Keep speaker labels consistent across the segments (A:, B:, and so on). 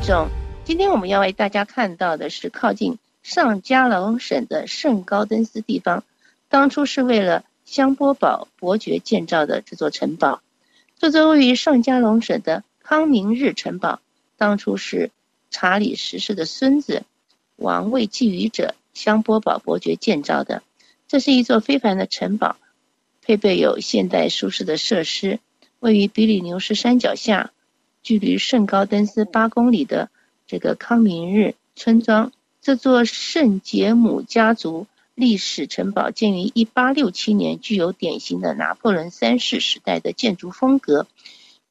A: 众，今天我们要为大家看到的是靠近上加龙省的圣高登斯地方，当初是为了香波堡伯爵建造的这座城堡。这座位于上加龙省的康明日城堡，当初是查理十世的孙子王位觊觎者香波堡伯爵建造的。这是一座非凡的城堡，配备有现代舒适的设施，位于比利牛斯山脚下。距离圣高登斯八公里的这个康明日村庄，这座圣杰姆家族历史城堡建于1867年，具有典型的拿破仑三世时代的建筑风格。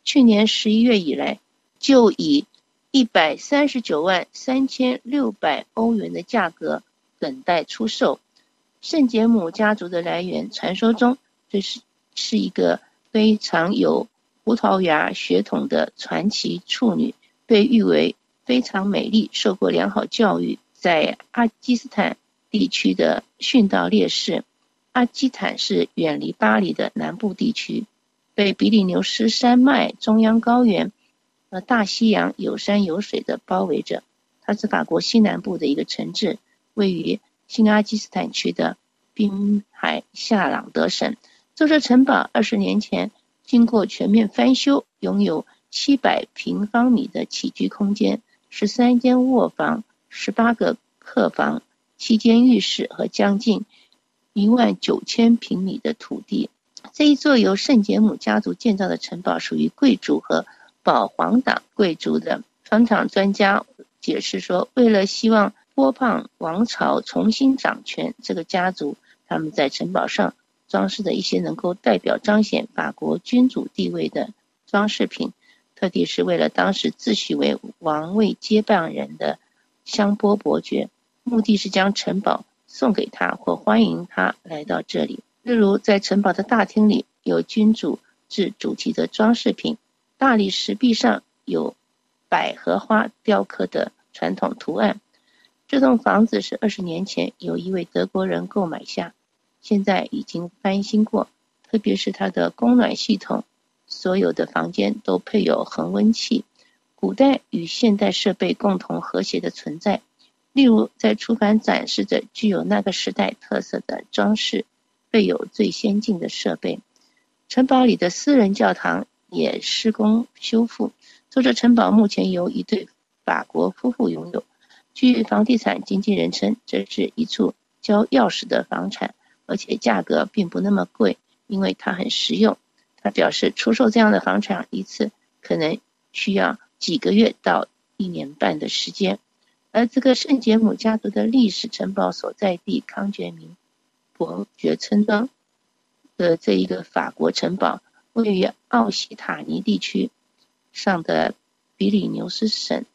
A: 去年十一月以来，就以139万3600欧元的价格等待出售。圣杰姆家族的来源，传说中这是是一个非常有。葡萄牙血统的传奇处女，被誉为非常美丽、受过良好教育，在阿基斯坦地区的殉道烈士。阿基坦是远离巴黎的南部地区，被比利牛斯山脉、中央高原和大西洋有山有水的包围着。它是法国西南部的一个城镇，位于新阿基斯坦区的滨海夏朗德省。这座城堡二十年前。经过全面翻修，拥有七百平方米的起居空间，十三间卧房，十八个客房，七间浴室和将近一万九千平米的土地。这一座由圣杰姆家族建造的城堡属于贵族和保皇党贵族的。房产专家解释说，为了希望波旁王朝重新掌权，这个家族他们在城堡上。装饰的一些能够代表彰显法国君主地位的装饰品，特地是为了当时自诩为王位接班人的香波伯爵，目的是将城堡送给他或欢迎他来到这里。例如，在城堡的大厅里有君主制主题的装饰品，大理石壁上有百合花雕刻的传统图案。这栋房子是二十年前由一位德国人购买下。现在已经翻新过，特别是它的供暖系统，所有的房间都配有恒温器。古代与现代设备共同和谐的存在。例如，在厨房展示着具有那个时代特色的装饰，备有最先进的设备。城堡里的私人教堂也施工修复。这座城堡目前由一对法国夫妇拥有。据房地产经纪人称，这是一处交钥匙的房产。而且价格并不那么贵，因为它很实用。他表示，出售这样的房产一次可能需要几个月到一年半的时间。而这个圣杰姆家族的历史城堡所在地康觉明伯爵村庄的这一个法国城堡，位于奥西塔尼地区上的比利牛斯省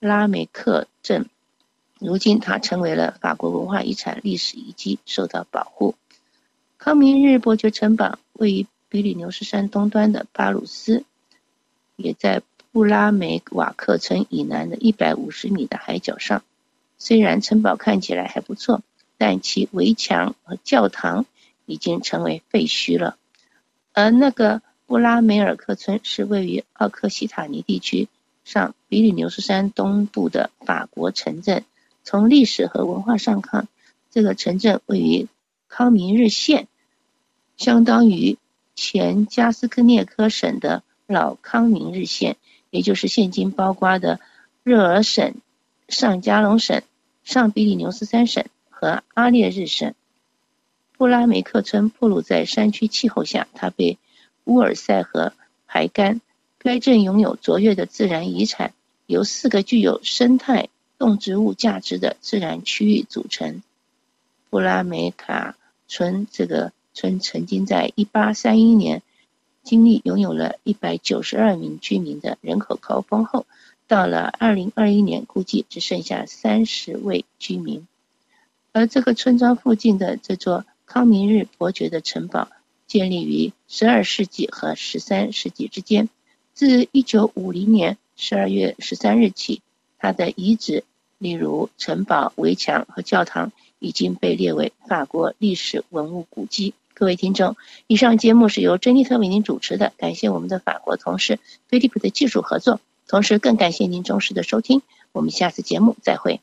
A: 拉梅克镇。如今，它成为了法国文化遗产历史遗迹，受到保护。康明日伯爵城堡位于比利牛斯山东端的巴鲁斯，也在布拉梅瓦克村以南的一百五十米的海角上。虽然城堡看起来还不错，但其围墙和教堂已经成为废墟了。而那个布拉梅尔克村是位于奥克西塔尼地区上比利牛斯山东部的法国城镇。从历史和文化上看，这个城镇位于康明日县，相当于前加斯科涅科省的老康明日县，也就是现今包括的热尔省、上加龙省、上比利牛斯三省和阿列日省。布拉梅克村暴露在山区气候下，它被乌尔塞河排干。该镇拥有卓越的自然遗产，由四个具有生态。动植物价值的自然区域组成。布拉梅卡村这个村曾经在1831年经历拥有了一百九十二名居民的人口高峰后，到了2021年估计只剩下三十位居民。而这个村庄附近的这座康明日伯爵的城堡建立于12世纪和13世纪之间。自1950年12月13日起，它的遗址。例如，城堡、围墙和教堂已经被列为法国历史文物古迹。各位听众，以上节目是由珍妮特为您主持的，感谢我们的法国同事菲利普的技术合作。同时更感谢您忠实的收听，我们下次节目再会。